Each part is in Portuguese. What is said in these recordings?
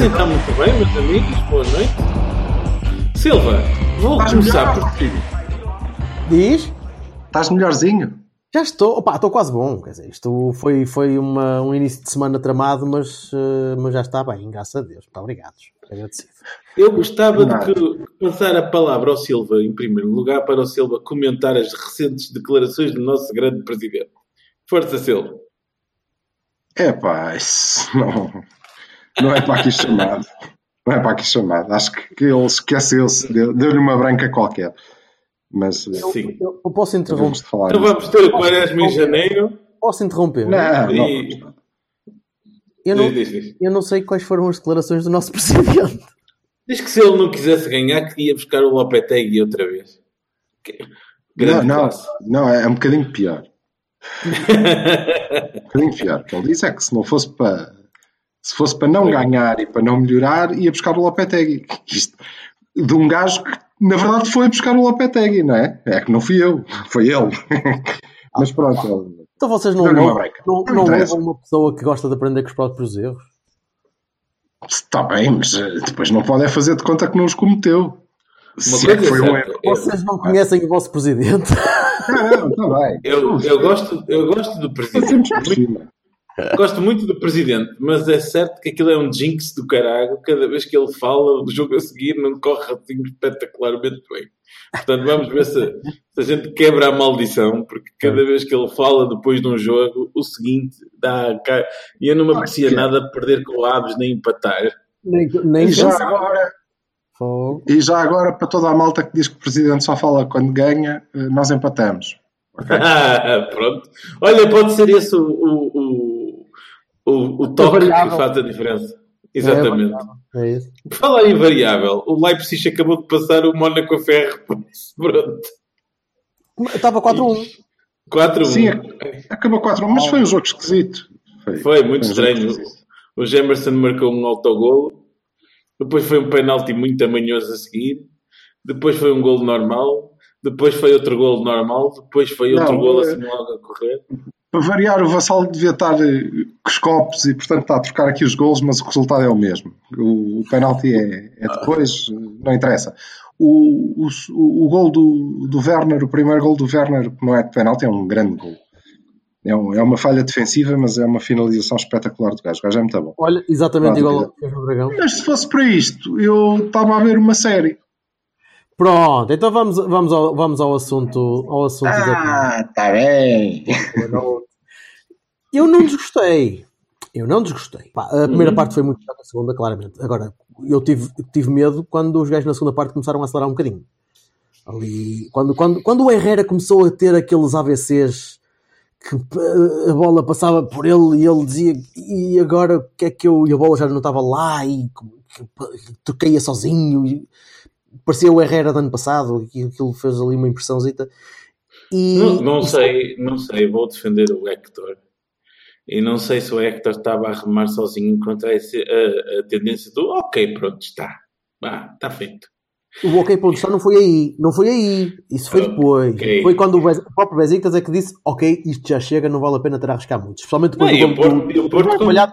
Pois então, muito bem, meus amigos, boa noite. Silva, vou Estás começar melhor, por filho? Diz? Estás melhorzinho? Já estou. Opa, estou quase bom. Quer dizer, isto foi, foi uma, um início de semana tramado, mas, eh, mas já está bem, graças a Deus. Muito obrigado. Agradecido. Eu gostava de que- passar a palavra ao Silva, em primeiro lugar, para o Silva comentar as recentes declarações do nosso grande presidente. Força, Silva. É pá, isso não, não é para aqui chamado. Não é para aqui chamado. Acho que, que ele esqueceu-se, deu- deu-lhe uma branca qualquer. Mas eh, Sim. Eu, eu posso interromper? Então vamos ter o Quaresma em janeiro. Posso interromper? Não, não. E- Eu, não, Diz, diz, diz. eu não sei quais foram as declarações do nosso presidente. Diz que se ele não quisesse ganhar, queria buscar o Lopetegui outra vez. Que- Não, Grande não, classe. não, é um bocadinho pior. Um bocadinho pior. O que ele diz é que se não fosse para se fosse para não ganhar e para não melhorar, ia buscar o Lopetegui. Isto, de um gajo que na verdade foi buscar o Lopetegui, não é? É que não fui eu, foi ele. Mas pronto, Então vocês não, não, não, Não não levam uma pessoa que gosta de aprender com os próprios erros? Está bem, mas eh, depois não pode é fazer de conta que não os cometeu. Se é que foi é um erro. Vocês não conhecem o vosso presidente? Não, está bem. Eu, eu, gosto, eu gosto do presidente. Gosto muito do presidente, mas é certo que aquilo é um jinx do caralho. Cada vez que ele fala, o jogo a seguir não corre assim espetacularmente bem. Portanto, vamos ver se, se a gente quebra a maldição, porque cada vez que ele fala depois de um jogo, o seguinte dá. E eu não me aprecia que- nada perder com o Aves nem empatar. nem nem E já agora, Fogo. e já agora, para toda a malta que diz que o presidente só fala quando ganha, eh, nós empatamos. Ok? Ah, pronto. Olha, pode ser esse o, o, o, o toque que faz a diferença. Exatamente. É isso. Por falar em variável, o Leipzig acabou de passar o Mónaco a ferro. isso, Pronto. Estava 4-1. 4-1. Sim, acabou 4 mas foi um jogo esquisito. Foi muito um jogo estranho. esquisito. O Gemerson marcou um autogolo. Depois foi um penalti muito amanhoso a seguir. Depois foi um golo normal. Depois foi outro golo normal. Depois foi outro Não, golo é- assim logo a correr. Para variar, o Vassal devia estar eh, com os copos e, portanto, está a trocar aqui os golos, mas o resultado é o mesmo. O, o penalti é, é depois, eh, não interessa. O, o, o gol do, do Werner, o primeiro gol do Werner, que não é de penalti, é um grande gol. É, um- é uma falha defensiva, mas é uma finalização espetacular do gajo. O gajo é muito bom. Olha, exatamente igual ao Dragão. Mas se fosse para isto, eu estava a ver uma série. Pronto, então vamos, vamos, ao, vamos ao assunto. Ao assunto Ah, está bem. Eu não desgostei. Eu não desgostei. Pá, a primeira parte foi muito que a segunda, claramente. Agora, eu tive, tive medo quando os gajos na segunda parte começaram a acelerar um bocadinho. Ali, quando, quando, quando o Herrera começou a ter aqueles AVCs que pá, a bola passava por ele e ele dizia e agora o que é que eu e a bola já não estava lá e que toqueia sozinho e parecia o Herrera do ano passado e aquilo fez ali uma impressãozita e Não, não sei, não sei. Vou defender o Hector. E não sei se o Hector estava a remar sozinho contra esse- a, a tendência do ok, pronto, está. Ah, está feito. O ok ponto está não foi aí, não foi aí, isso foi depois. Foi quando o, Bez- o próprio Besiktas é que disse: Ok, isto já chega, não vale a pena ter a arriscar muito. Especialmente depois Não, e do gol do- e o Porto do- com- falhado.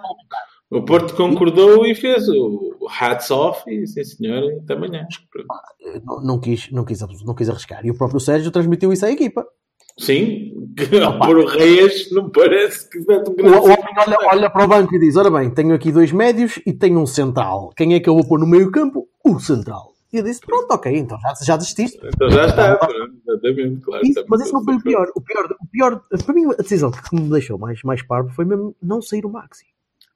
O Porto concordou e fez o o hats off e sim senhor, até amanhã. Não, não, quis, não, quis, não quis arriscar. E o próprio Sérgio transmitiu isso à equipa. Sim, que ao pôr o Reis não parece que mete um O, grande o homem olha, olha para o banco e diz: Ora bem, tenho aqui dois médios e tenho um central. Quem é que eu vou pôr no meio campo? O central. E eu disse: Pronto, ok, então já, já desististe. Então já está, pronto, exatamente, claro. Isso- mas isso não foi o pior. O pior, o pior. Para mim, a decisão que me deixou mais, mais parvo foi mesmo não sair o Maxi.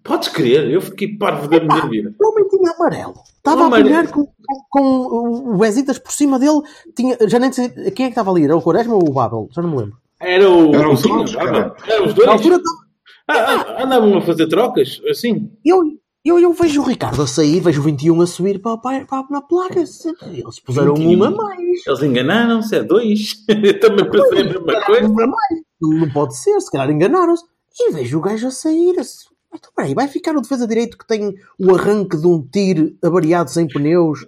Podes crer, eu fiquei parvo da minha vida. O homem tinha amarelo. Estava O a amarelo. apanhar com, com, com o Besiktas por cima dele. Tinha, já nem sei quem é que estava ali. Era o Quaresma ou o Babel? Já não me lembro. Era o. Eram os sim, dois, cara. Eram os dois. Na altura estava- Ah, ah, andavam a fazer trocas, assim. Eu, eu, eu vejo o Ricardo a sair, vejo o 21 a subir para, para, para na placa. Eles puseram 21. uma a mais. Eles enganaram-se, é dois. Eu também pensei a mesma coisa. Uma mais. Não, não pode ser, se calhar enganaram-se. E vejo o gajo a sair. assim, Então, peraí, vai ficar o defesa direito que tem o arranque de um tiro avariado sem pneus?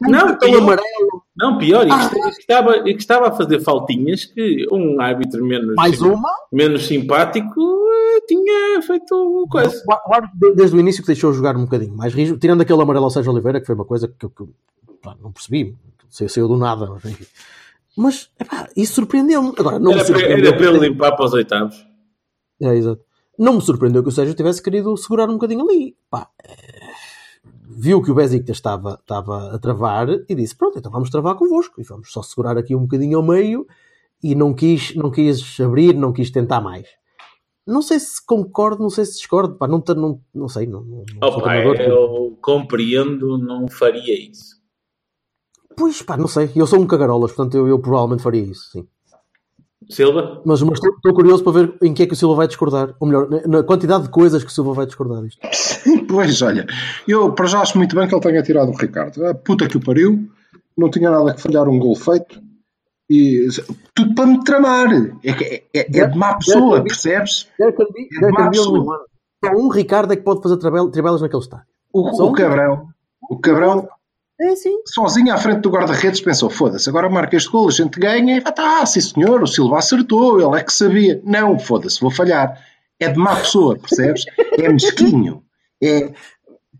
Não, cartão pior, amarelo, não, pior, e Ah. que, e que estava, e que estava a fazer faltinhas que um árbitro menos, mais uma. menos simpático eh, tinha feito coisa. O árbitro, de- desde o início que deixou jogar um bocadinho mais rijo, tirando aquele amarelo ao Sérgio Oliveira, que foi uma coisa que eu, que eu, não percebi, saiu, saiu do nada, mas enfim. Mas epá, isso surpreendeu-me. Agora, não Era surpreendeu. era para ele limpar para os oitavos. É, exato. Não me surpreendeu que o Sérgio tivesse querido segurar um bocadinho ali. Pá, eh, viu que o Besiktas estava, estava a travar e disse: Pronto, então vamos travar convosco e vamos só segurar aqui um bocadinho ao meio. E não quis, não quis abrir, não quis tentar mais. Não sei se concordo, não sei se discordo. Pá, não, não, não sei. Não, não, eu compreendo, não faria isso. Pois pá, não sei. Eu sou um cagarolas, portanto eu, eu provavelmente faria isso, sim. Silva? Mas, mas estou, estou curioso para ver em que é que o Silva vai discordar. Ou melhor, na, quantidade de coisas que o Silva vai discordar disto. Pois, olha, eu para já acho muito bem que ele tenha tirado o Ricardo. A puta que o pariu, não tinha nada que falhar um gol feito. E tudo para me tramar. É, é, é, é de má pessoa, percebes? É lhe má pessoa. um- Só um Ricardo é que pode fazer tribelas naquele estádio. O, o cabrão, o cabrão, É sim. sozinho à frente do guarda-redes, pensou: foda-se, agora marca este gol, a gente ganha e vai, tá, sim senhor, o Silva acertou, ele é que sabia. Não, foda-se, vou falhar. É de má pessoa, percebes? É mesquinho. É.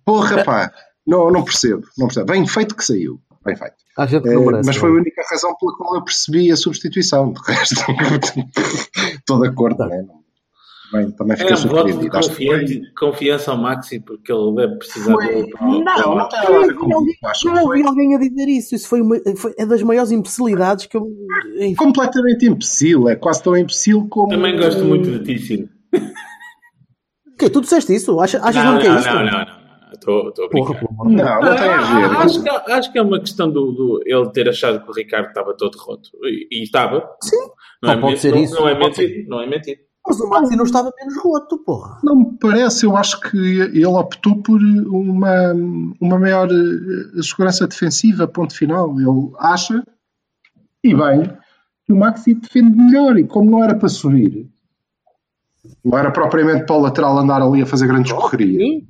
Porra, pá, não, não percebo, não percebo. Bem feito que saiu, bem feito. Eh, não merece. mas foi a é? única razão pela qual eu percebi a substituição. De resto, estou de acordo, não é? Bem, também É fiquei um voto de surpreendido. Que foi- confiança, ao Maxi, porque ele deve precisar Foi- de outro. Não, não que Eu ouvi alguém a dizer isso. Isso foi, uma, foi é das maiores imbecilidades que eu. enfim. completamente imbecil. É quase tão imbecil como. Também gosto muito de ti, Ciro. O quê? Tu disseste isso? Achas, achas Não, mesmo que é não, isso? não, não, não. Estou estou a Porra, brincar. de Deus. Não, não tem a Ah, ver. Acho que, acho que é uma questão do, do ele ter achado que o Ricardo estava todo roto. E, e estava. Sim. Não, Só é, pode men- ser não, isso. não é mentira. Não é mentira. Mas o Maxi não estava menos roto, porra. Não me parece, eu acho que ele optou por uma, uma maior eh, segurança defensiva, ponto final. Ele acha, e bem, que o Maxi defende melhor, e como não era para subir, não era propriamente para o lateral andar ali a fazer grandes correrias. Sim.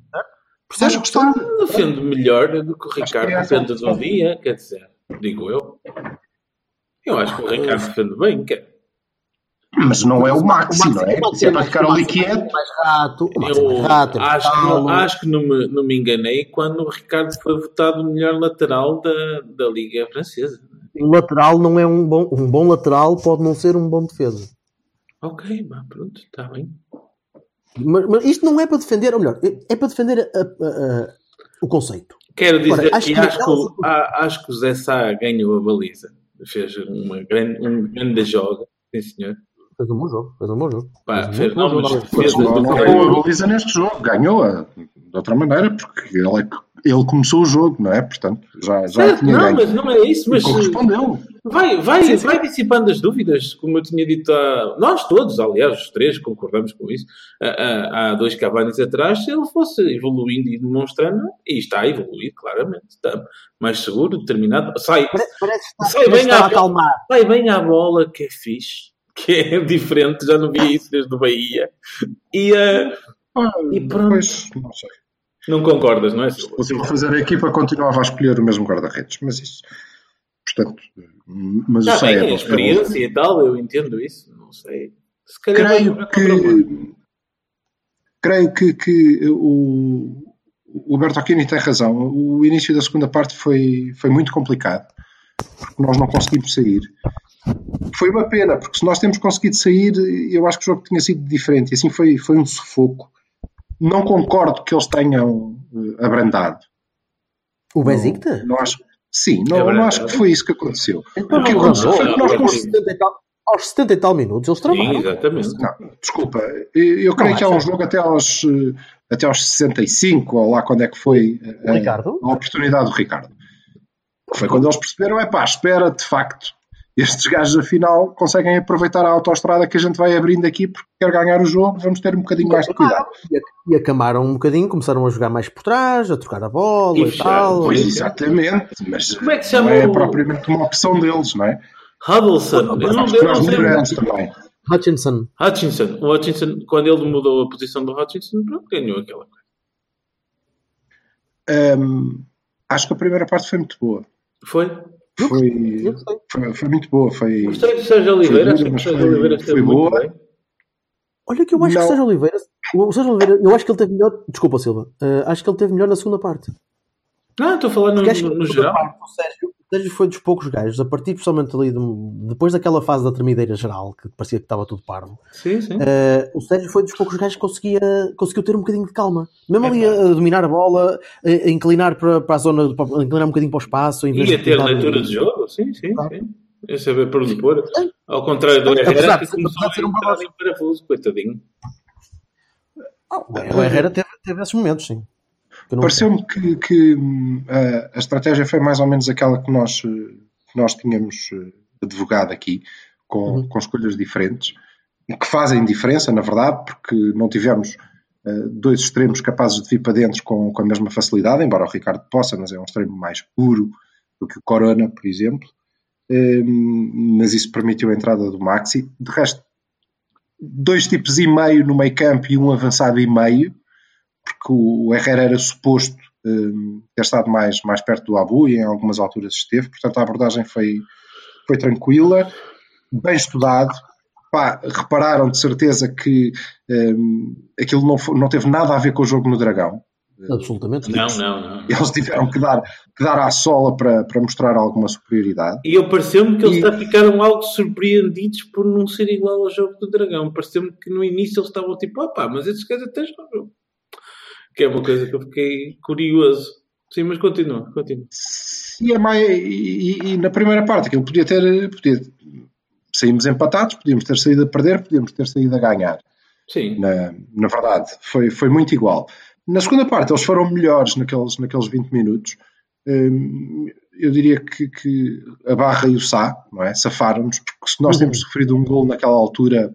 Percebes que está? Defende melhor do que o Acho Ricardo é defende do dia, quer dizer, digo eu. Eu acho que o Ricardo defende bem. Quer. Mas não é o Maxi, não é? o Maxi Se é para ficar o ali Maxi é quieto. mais rato. O Maxi é Eu mais rato, é acho, que, calo. acho que não me, não me enganei quando o Ricardo foi votado o melhor lateral da, da Liga Francesa. Um lateral não é um bom. Um bom lateral pode não ser um bom defesa. Ok, bah, pronto, está bem. Mas, mas isto não é para defender, ou melhor, é- é para defender a- a- a- o conceito. Quero dizer Ora, acho que, que acho, que, o- a- acho que o Zé Sá ganhou a baliza. Fez uma grande, um grande jogo. Sim, senhor. Fez um bom jogo, fez um bom jogo. Pá, Fez um fez bom jogo. defesas não, não ganhou a baliza neste jogo, ganhou-a de outra maneira, porque ele, é ele começou o jogo, não é? Portanto, já, já Certo, tinha não, ganho. mas não é isso. Mas Correspondeu. vai, vai, Sim, sim. vai dissipando as dúvidas, como eu tinha dito a nós todos, aliás, os três concordamos com isso. Há- dois Cavanis atrás, se ele fosse evoluindo e demonstrando, e está a evoluir, claramente, está mais seguro, determinado, sai, Pare- Parece que está, Sai parece bem à a acalmar. vai bem à bola, que é fixe, que é diferente, já não via isso desde o Bahia. E eh, Ah, E pronto. Pois, não sei. não concordas, não é? Se fosse fazer a equipa, continuava a escolher o mesmo guarda-redes, mas isso. Portanto, mas o bem, é a bom, é experiência e tal, eu entendo isso, não sei. Se calhar Creio que. Creio que, que o, o Bertocchini tem razão. O início da segunda parte foi, foi muito complicado, porque nós não conseguimos sair. Foi uma pena, porque se nós temos conseguido sair, eu acho que o jogo tinha sido diferente. E assim foi, foi um sufoco. Não concordo que eles tenham eh, abrandado. O Besiktas? Não acho, sim, não, É não acho que foi isso que aconteceu. Então O que aconteceu foi que nós conseguimos. 70 e tal- Aos 70 e tal minutos eles Sim, travaram. exatamente. Não, desculpa, eu eu creio Não, que há um jogo até aos, eh, até aos 65, ou lá quando é que foi eh, Ricardo? a oportunidade do Ricardo. Foi quando eles perceberam, é pá, espera, de facto, estes gajos afinal conseguem aproveitar a autoestrada que a gente vai abrindo aqui porque quer ganhar o jogo, vamos ter um bocadinho mais de cuidado. E acamaram um bocadinho, começaram a jogar mais por trás, a trocar a bola e, E tal. Pois, exatamente, mas Como é que se não chama é o- propriamente uma opção deles, não é? Huddleston. Eu não, eu não também. Hutchinson. Hutchinson. O Hutchinson, quando ele mudou a posição do Hutchinson, pronto, ganhou aquela coisa. Hum, acho que a primeira parte foi muito boa. Foi? Foi, foi, foi muito boa. Foi, Gostei do Sérgio Oliveira. Acho que Sérgio foi- Oliveira foi esteve muito boa. bem. Olha que eu acho que Não. o Sérgio Oliveira, o Sérgio Oliveira, eu acho que ele teve melhor, desculpa Silva, eh, acho que ele teve melhor na segunda parte. Não, estou a falar no, que no, na no segunda geral. parte o Sérgio, o Sérgio foi dos poucos gajos, a partir principalmente ali, de- depois daquela fase da tremideira geral, que parecia que estava tudo parvo, Sim, sim. eh, o Sérgio foi dos poucos gajos que conseguia, conseguiu ter um bocadinho de calma. Mesmo ali a, a dominar a bola, a, a inclinar para, para a zona, para, a inclinar um bocadinho para o espaço. Em vez E a de ter leitura de jogo, sim, sim, Claro. sim. É saber para onde pôr. Ao contrário do Herrera, de que começou de ser a um parafuso, coitadinho. Ah, o Herrera teve, teve esses momentos, sim. Pareceu-me que, que, hum, a, a estratégia foi mais ou menos aquela que nós, eh, que nós tínhamos eh, advogado aqui, com, Uhum. com escolhas diferentes, que fazem diferença, na verdade, porque não tivemos eh, dois extremos capazes de vir para dentro com, com a mesma facilidade, embora o Ricardo possa, mas é um extremo mais puro do que o Corona, por exemplo. Hum, mas isso permitiu a entrada do Maxi. De resto, dois tipos e meio no meio campo e um avançado e meio, porque o Herrera era suposto hum, ter estado mais, mais perto do Abu e em algumas alturas esteve, portanto a abordagem foi, foi tranquila, bem estudado. Pá, repararam de certeza que hum, aquilo não, foi- não teve nada a ver com o jogo no Dragão. Absolutamente. Não, não, não. Eles tiveram que dar, que dar à sola para, para mostrar alguma superioridade. E eu pareceu-me que eles E- ficaram algo surpreendidos por não ser igual ao jogo do Dragão. Pareceu-me que no início eles estavam tipo, opá, mas esses gajos até jogam. Que é uma coisa que eu fiquei curioso. Sim, mas continua, continua. E, é mais, e, e- na primeira parte aquilo podia ter. Podia, saímos empatados, podíamos ter saído a perder, podíamos ter saído a ganhar. Sim. Na, na verdade, foi, foi muito igual. Na segunda parte, eles foram melhores naqueles, naqueles 20 minutos. Hum, eu diria que, que a Barra e o Sá, não é? Safaram-nos, porque se nós Uhum. temos sofrido um gol naquela altura,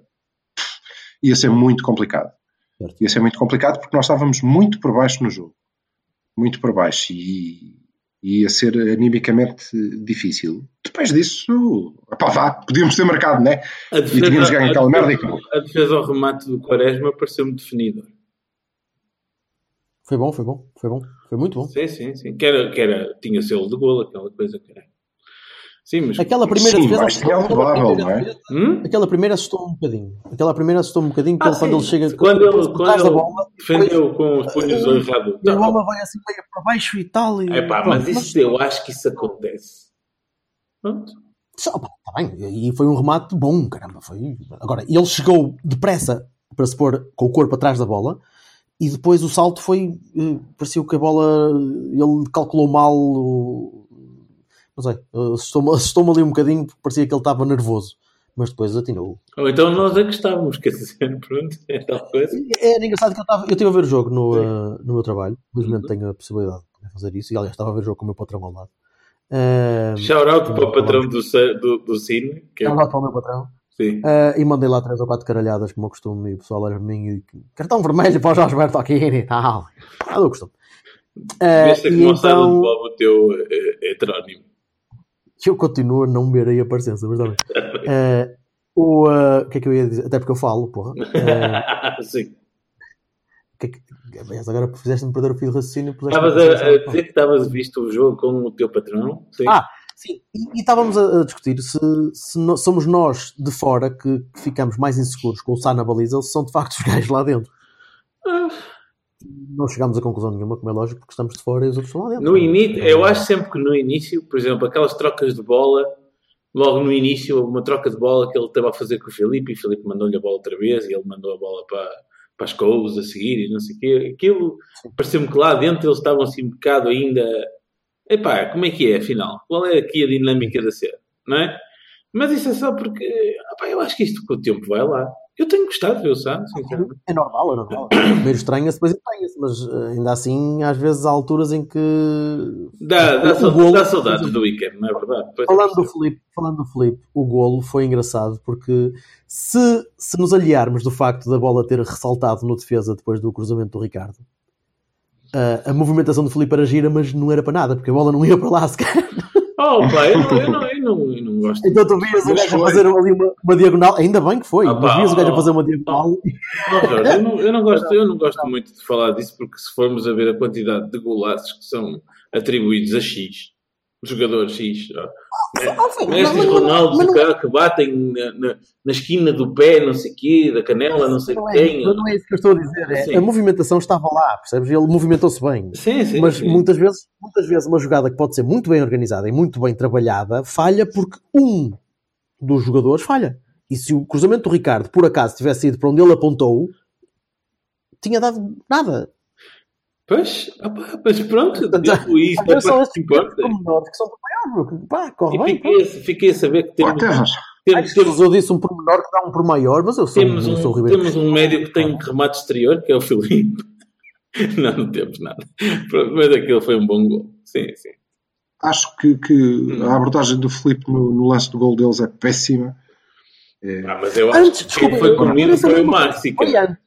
ia ser muito complicado. Certo. Ia ser muito complicado porque nós estávamos muito por baixo no jogo. Muito por baixo. E, e ia ser animicamente difícil. Depois disso, pá, vá, podíamos ter marcado, né? A E tínhamos ganho a aquela merda e defesa- acabou. a defesa ao remate do Quaresma pareceu-me definidor. Foi bom, foi bom, foi bom, foi muito bom. Sim, sim, sim. Que era, que era, tinha selo de golo, aquela coisa que era. Sim, mas. Aquela primeira Sim, defesa. mas louvável, primeira não é? defesa- Hum? Aquela primeira assustou um bocadinho. Aquela primeira assustou um bocadinho, que Ah, ele, quando sim. ele chega Quando depois ele- quando ele bola, Defendeu com os punhos errados. e a bola vai assim meio para baixo e tal. E, É pá, pronto, mas isso eu acho que isso acontece. Pronto. Só, pá, tá bem. E foi um remate bom, caramba. Foi... Agora, ele chegou depressa para se pôr com o corpo atrás da bola e depois o salto foi. eh, pareceu que a bola. Ele calculou mal. o- Não sei. eh, Assustou-me assustou ali um bocadinho porque parecia que ele estava nervoso. Mas depois atinou. Ou então nós é que estávamos, quer dizer, pronto, é tal coisa. Era engraçado que eu estava. Eu estive a ver o jogo no, eh, no meu trabalho. Felizmente tenho a possibilidade de fazer isso. E aliás, estava a ver o jogo com o meu patrão ao lado. Uh, Shout out para o patrão do, do, do Cine, que é, para o meu patrão. sim. Uh, e mandei lá três ou quatro caralhadas, como eu costumo, e o pessoal olha para mim e cartão vermelho para o Jorge Berto aqui e tal. Ah, eu costumo. Uh, Vês ter e que então o teu eh, heterónimo. eu continuo a não ver aí a parecença, mas está bem. Uh, o uh, que é que eu ia dizer? Até porque eu falo, porra. Uh, sim. que é que- agora fizeste-me perder o fio de raciocínio. Estavas a, a dizer que estavas visto o jogo com o teu patrão. Sim. Ah, Sim, e, e estávamos a, a discutir se, se no- somos nós de fora que, que ficamos mais inseguros com o Sá na baliza ou se são de facto os gajos lá dentro. Ah. Não chegámos a conclusão nenhuma, como é lógico, porque estamos de fora e os outros estão lá dentro. No início, eu acho sempre que no início, por exemplo, aquelas trocas de bola, logo no início, uma troca de bola que ele estava a fazer com o Filipe e o Filipe mandou-lhe a bola outra vez e ele mandou a bola para, para as couves a seguir e não sei o quê. Aquilo pareceu-me que lá dentro eles estavam assim um bocado ainda. Epá, como é que é afinal? Qual é aqui a dinâmica da cena? Não é? Mas isso é só porque epá, eu acho que isto com o tempo vai lá. Eu tenho gostado de ver o sinceramente. É normal, é normal. Primeiro estranha-se, depois estranha-se, mas eh, ainda assim, às vezes há alturas em que. Dá, dá, O sau- golo- dá saudades do weekend, não é verdade? Pois Falando é. do Felipe, falando do Felipe, o golo foi engraçado porque se, se nos aliarmos do facto da bola ter ressaltado no defesa depois do cruzamento do Ricardo, a, a movimentação do Felipe era gira, mas não era para nada, porque a bola não ia para lá sequer. Oh, pá, eu não, eu não, não, eu não gosto. Então tu vias o gajo a fazer ali uma, uma diagonal, ainda bem que foi, Ah, pá, vias o gajo a fazer uma diagonal. Não, Jorge, eu não, eu não gosto, eu não gosto muito de falar disso porque se formos a ver a quantidade de golaços que são atribuídos a X, jogador X, ó. Ah, foi, Messi, mas- mas- Ronaldo, mas não- cara, que batem na, na, na esquina do pé, não sei o quê, da canela, não sei é, quem. mas não é isso que eu estou a dizer. é, Sim. a movimentação estava lá, percebes? Ele movimentou-se bem. Sim, sim. mas sim. muitas vezes, muitas vezes uma jogada que pode ser muito bem organizada e muito bem trabalhada falha porque um dos jogadores falha. E se o cruzamento do Ricardo por acaso tivesse ido para onde ele apontou, tinha dado nada. Pois, opá, mas pronto, Portanto, deu isso, é são o que são por maior. Pá, corre E bem. fiquei, a- fiquei a saber que temos, temos, temos, eu disse um pormenor que dá um por maior, mas eu sou, temos, eu sou o um, Ribeiro. temos um médio que tem remate exterior, que é o Filipe. Não, não temos nada. Mas aquilo foi um bom gol. Sim, sim. acho que, que a abordagem do Filipe no, no lance do gol deles é péssima. É, Ah, mas eu acho Antes, que desculpa, foi eu- comigo eu- foi o eu- Maxi. Foi antes.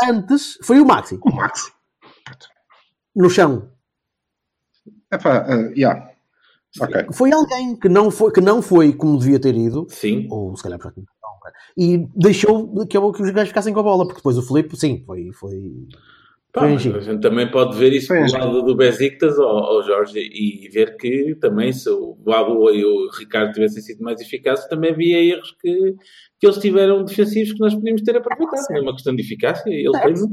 Antes foi o Maxi, o Max. No chão. Epá, uh, yeah. Ok. Foi alguém que não foi, que não foi como devia ter ido, Sim. ou se calhar não, e deixou que, que os gajos ficassem com a bola, porque depois o Felipe, sim, foi. foi... Pá, Foi a gente também pode ver isso giro. lado do Besiktas ao, ao Jorge e ver que também se o Babu e o Ricardo tivessem sido mais eficazes, também havia erros que, que eles tiveram defensivos que nós podíamos ter aproveitado. É uma questão de eficácia. e Ele Certo, tem...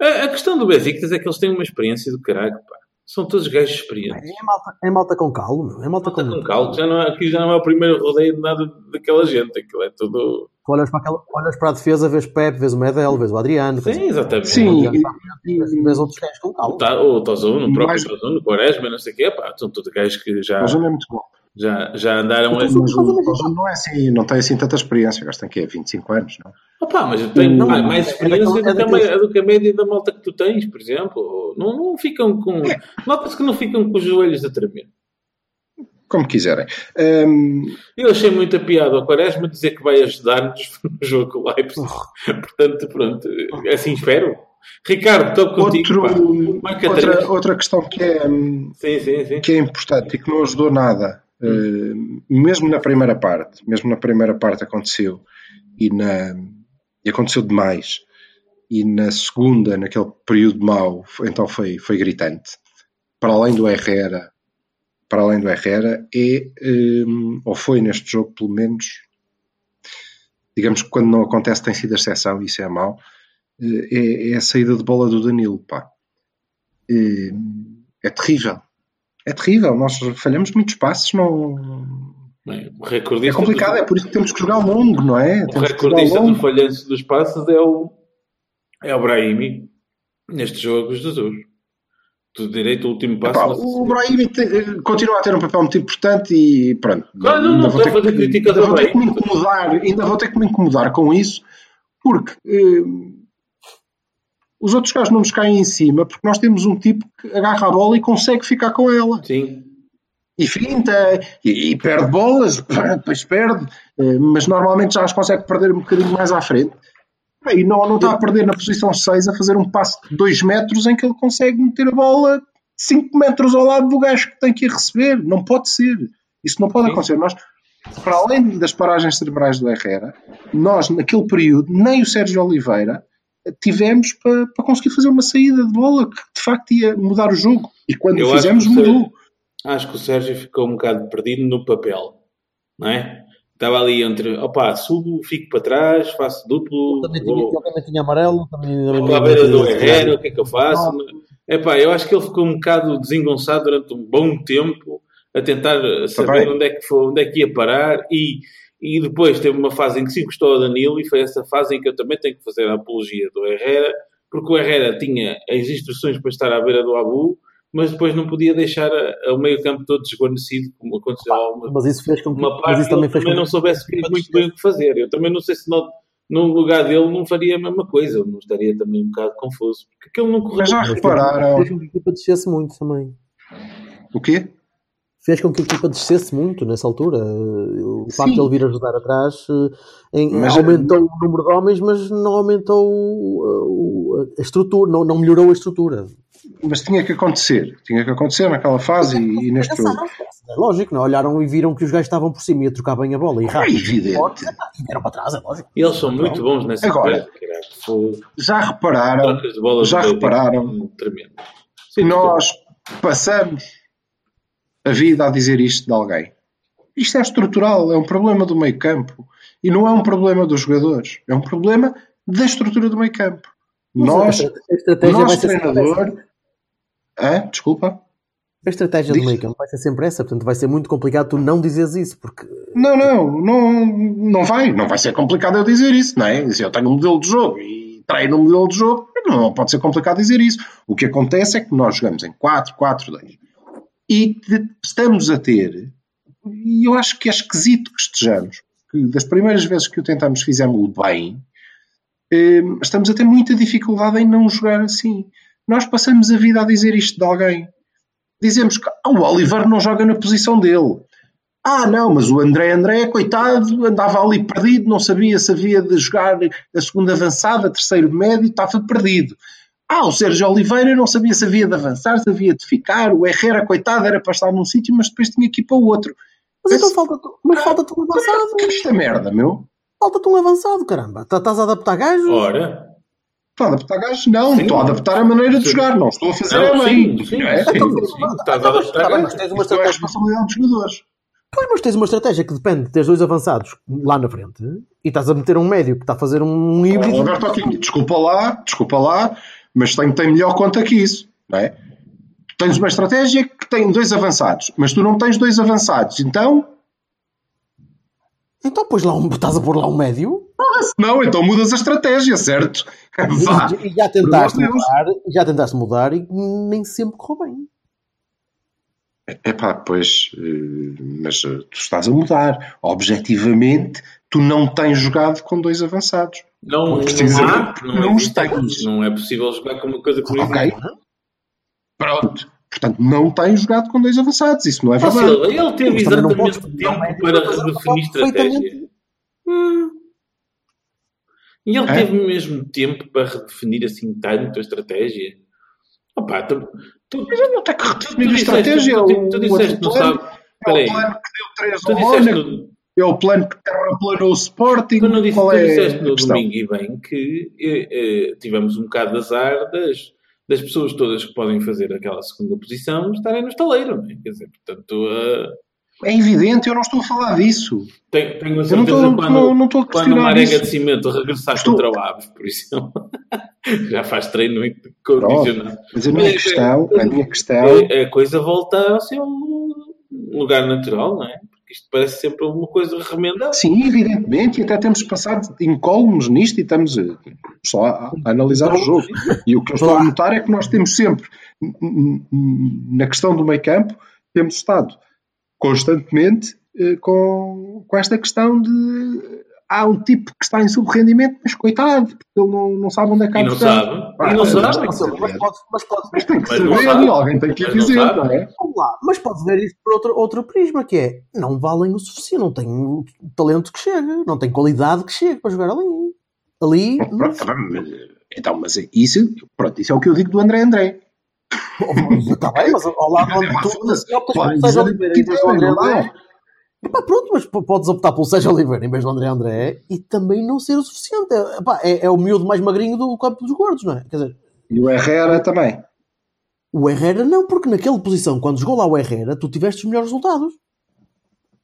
a, a questão do Besiktas é que eles têm uma experiência do caralho. Pá. São todos gajos experientes. É malta, é malta com calma, meu. É malta com, Com calma. Já não, é- aqui já não é o primeiro rodeio de nada daquela gente. Aquilo é tudo. Tu olhas para, aquela, olhas para a defesa, vês Pepe, vês o Medel, vês o Adriano, Sim, exatamente. Sim, e- vês- outros gajos com O, calma. Ta- o Tozuno, o próprio Tozuno, o Quaresma, não sei o quê. Pá, são todos gajos que já, Mas ele é muito bom. Já, já andaram. a- Mas o Tosun não é assim, não tem assim tanta experiência. Tem que é 25 anos, não? Opa, mas eu tenho Não, mais, não, mais é experiência é do, que a, daqueles- me- do que a média da malta que tu tens, por exemplo. Não, não ficam com. Nota-se que não ficam com os joelhos a tremer. Como quiserem. Hum, Eu achei muita piada ao Quaresma dizer que vai ajudar-nos no jogo com o Leipzig. Portanto, pronto, assim espero. Ricardo, estou contigo. outro, outra, outra questão que é, hum, Sim, sim, sim. que é importante e que não ajudou nada, hum, mesmo na primeira parte, mesmo na primeira parte aconteceu, e, na, e aconteceu demais, e na segunda, naquele período mau, então foi, foi gritante. Para além do Herrera, para além do Herrera, é, hum, ou foi neste jogo pelo menos, digamos que quando não acontece tem sido a exceção, isso é mau, eh, é, é a saída de bola do Danilo, pá. É, é terrível. É terrível. Nós falhamos muitos passos, não... É complicado, é por isso que temos que jogar longo, não é? do, o Temos recordista do falhanço dos passos é o, é o Brahimi neste jogo, Jesus. Tudo direito, o último passo. Epá, o se- Brahim te- continua a ter um papel muito importante e pronto. Claro, não, não vou estou a ter fazer que- ainda ao vou ter que me incomodar, ainda vou ter que me incomodar com isso, porque eh, os outros gajos não nos caem em cima, porque nós temos um tipo que agarra a bola e consegue ficar com ela. Sim. E finta, e, e perde bolas, depois perde, eh, mas normalmente já as consegue perder um bocadinho mais à frente. E não, não está a perder na posição 6 a fazer um passo de 2 metros em que ele consegue meter a bola 5 metros ao lado do gajo que tem que ir receber. Não pode ser. Isso não pode Sim. acontecer. Nós, para além das paragens cerebrais do Herrera, nós, naquele período, nem o Sérgio Oliveira tivemos para, para conseguir fazer uma saída de bola que de facto ia mudar o jogo. E quando Eu fizemos, mudou. Acho que o Sérgio ficou um bocado perdido no papel, não é? Estava ali entre, opá, subo, fico para trás, faço duplo, Também tinha, vou, também tinha amarelo, também, vou beira do Herrera, o que é que eu faço? Epá, eu acho que ele ficou um bocado desengonçado durante um bom tempo a tentar saber bem. onde é, que foi, onde é que ia parar e, e depois teve uma fase em que se encostou ao Danilo e foi essa fase em que eu também tenho que fazer a apologia do Herrera, porque o Herrera tinha as instruções para estar à beira do Abu, mas depois não podia deixar o meio campo todo desguarnecido, como aconteceu há uma, Mas isso fez com que uma mas parte também fez com também que não soubesse muito bem o que fazer. Eu também não sei se, não, no lugar dele não faria a mesma coisa, não estaria também um bocado confuso, porque aquilo não correu. Mas já repararam. Fez com que a equipa descesse muito também. O quê? Fez com que a equipa descesse muito nessa altura. O facto Sim. de ele vir ajudar atrás eh, em- Mas- aumentou o número de homens, mas não aumentou o- o- a estrutura, não, não melhorou a estrutura. Mas tinha que acontecer. Tinha que acontecer naquela fase e, e neste jogo. É lógico, não? olharam e viram que os gajos estavam por cima e a trocar bem a bola e É rápido. evidente. E vieram para trás, é lógico. E eles são muito bons nessa Agora- coisa. Fogo. Já repararam já repararam Tremendo. Sim, nós passamos a vida a dizer isto de alguém? Isto é estrutural, é um problema do meio campo. E não é um problema dos jogadores, é um problema da estrutura do meio campo. Nós, o nosso treinador. Hã? Desculpa? A estratégia Diz. do meio campo vai ser sempre essa, portanto vai ser muito complicado tu não dizeres isso, porque Não, não, não, não vai. Não vai ser complicado eu dizer isso, não é? Eu tenho um modelo de jogo e treino um modelo de jogo, não pode ser complicado dizer isso. O que acontece é que nós jogamos em 4-4-2 e estamos a ter, e eu acho que é esquisito que estejamos, que das primeiras vezes que o tentamos fizemos bem, eh, estamos a ter muita dificuldade em não jogar assim. Nós passamos a vida a dizer isto de alguém. Dizemos que ah, o Oliver não joga na posição dele. Ah, não, mas o André André, coitado, andava ali perdido, não sabia se havia de jogar a segunda avançada, terceiro médio, estava perdido. Ah, o Sérgio Oliveira não sabia se havia de avançar, se havia de ficar. O Herrera, coitado, era para estar num sítio, mas depois tinha que ir para o outro. Mas então falta-te mas falta um avançado. O que é esta merda, meu? Falta-te um avançado, caramba. Tá- Estás a adaptar gajos? Ora, Estou a adaptar gajos? Não, Sim. estou a adaptar a maneira de Sim. jogar, não estou a fazer não, a bem. sim, sim, não é? sim, Então, sim, então, estás a tá bem, adaptar. tá bem, mas tens uma Isto é a estratégia. responsabilidade dos jogadores. Pois, mas tens uma estratégia que depende de teres dois avançados lá na frente e estás a meter um médio que está a fazer um híbrido. Roberto Aquino, desculpa lá, desculpa lá, mas tem, tem melhor conta que isso, não é? Tens uma estratégia que tem dois avançados, mas tu não tens dois avançados, então, Então, pois lá um, estás a pôr lá um médio não, então mudas a estratégia, certo? Vá. e, já tentaste mudar, já tentaste mudar e nem sempre correu bem. Epá, pois, eh, mas eh, tu estás a mudar. Objetivamente, tu não tens jogado com dois avançados. Não, não, há, não, não existe tens. Não é possível jogar com uma coisa não Ok? Pronto. Portanto, não tens jogado com dois avançados. Isso não é verdade. ele teve não exatamente podes- tempo não é- para redefinir estratégia. Hum. E ele É? teve mesmo tempo para redefinir assim tanto a estratégia. Opa, tu, tu, Mas ele não tem que redefinir a estratégia. tu, o- tu, tu o disseste, não sabe. É o Peraí, plano que deu 3 tu disseste, É o plano que terraplanou o Sporting. tu não disse, Qual é disseste a no questão? domingo e bem que eh, eh, tivemos um bocado de azar das, das pessoas todas que podem fazer aquela segunda posição estarem no estaleiro, não é? Quer dizer, portanto, eh, É evidente, eu não estou a falar disso. tenho, tenho a Eu não certeza estou, quando, não, não estou a quando questionar Marega isso. de Cimento regressar Estou- contra o Aves, por exemplo, já faz treino condicionado. Mas a minha Mas, questão, a minha questão, A, a coisa volta ao seu lugar natural, não é? Isto parece sempre uma coisa remendada. sim, evidentemente, e até temos passado incólumes nisto e estamos eh, só a, a analisar o jogo. E o que eu estou a notar é que nós temos sempre, na questão do meio campo, temos estado constantemente eh, com, com esta questão de há um tipo que está em subrendimento, mas coitado, porque ele não, não sabe onde é que há E não sabe. Ah, E não mas sabe. que Mas saber. podes, mas tem que Mas não saber sabe. alguém tem que Mas não dizer, sabe. não é? Vamos lá, mas podes ver isto por outro, outro prisma, que é não valem o suficiente, não têm o talento que chega, não têm qualidade que chega para jogar ali. Ali, não Pronto, tá Então, mas isso, pronto, isso é o que eu digo do André André. está bem, mas ao lado onde tu Foda-se. optas Pode dizer que não. André. Epá, pronto, mas podes optar pelo Sérgio Oliveira em vez do André André e também não ser o suficiente. É, epá, é, é o miúdo mais magrinho do campo dos gordos, não é? Quer dizer, E o Herrera também. o Herrera não, porque naquela posição, quando jogou lá o Herrera, tu tiveste os melhores resultados.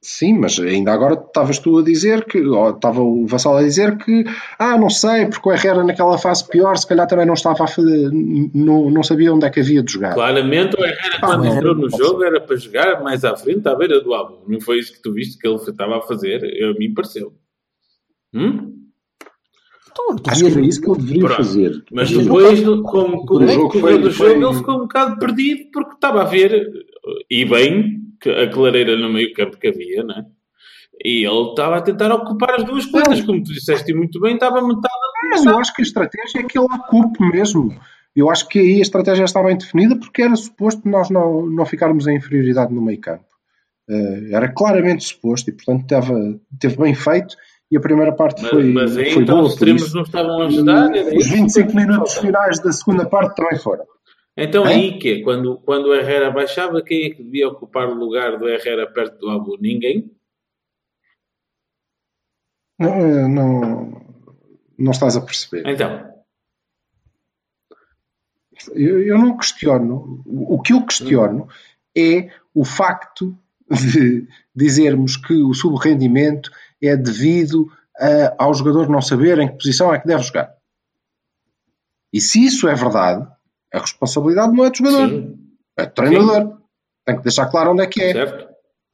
Sim, mas ainda agora estavas tu a dizer que, ou estava o Vassal a dizer que, ah, não sei, porque o Herrera naquela fase pior, se calhar também não estava a fazer, não, não sabia onde é que havia de jogar. Claramente, o Herrera, Ah, quando o Herrera entrou não no jogo, era para jogar mais à frente, à beira do Abu. Não foi isso que tu viste que ele estava a fazer? Eu, a mim pareceu. Hum? Então, tu Acho que era isso que ele deveria Pronto. fazer. Mas depois, como com O jogo jogo foi- do foi- jogo, ele ficou um bocado perdido porque estava a ver, e bem, a clareira no meio campo que havia, né? E ele estava a tentar ocupar as duas coisas, como tu disseste muito bem, estava metade Mas eu acho que a estratégia é que ele ocupe mesmo. Eu acho que aí a estratégia está bem definida porque era suposto nós não, não ficarmos em inferioridade no meio campo. Uh, era claramente suposto e, portanto, teve, teve bem feito. E a primeira parte mas, foi, mas aí, foi então boa. os extremos não estavam a ajudar? Os 25 minutos finais da segunda parte também foram. Então É? aí que quando, quando o Herrera baixava, quem é que devia ocupar o lugar do Herrera perto do Abu? Ninguém? Não, eh, não, não estás a perceber. Então, Eu, eu não questiono. O que eu questiono é o facto de dizermos que o subrendimento é devido a- ao jogador não saber em que posição é que deve jogar. E se isso é verdade, a responsabilidade não é do jogador, sim, é do treinador. Tem que deixar claro onde é que é. certo?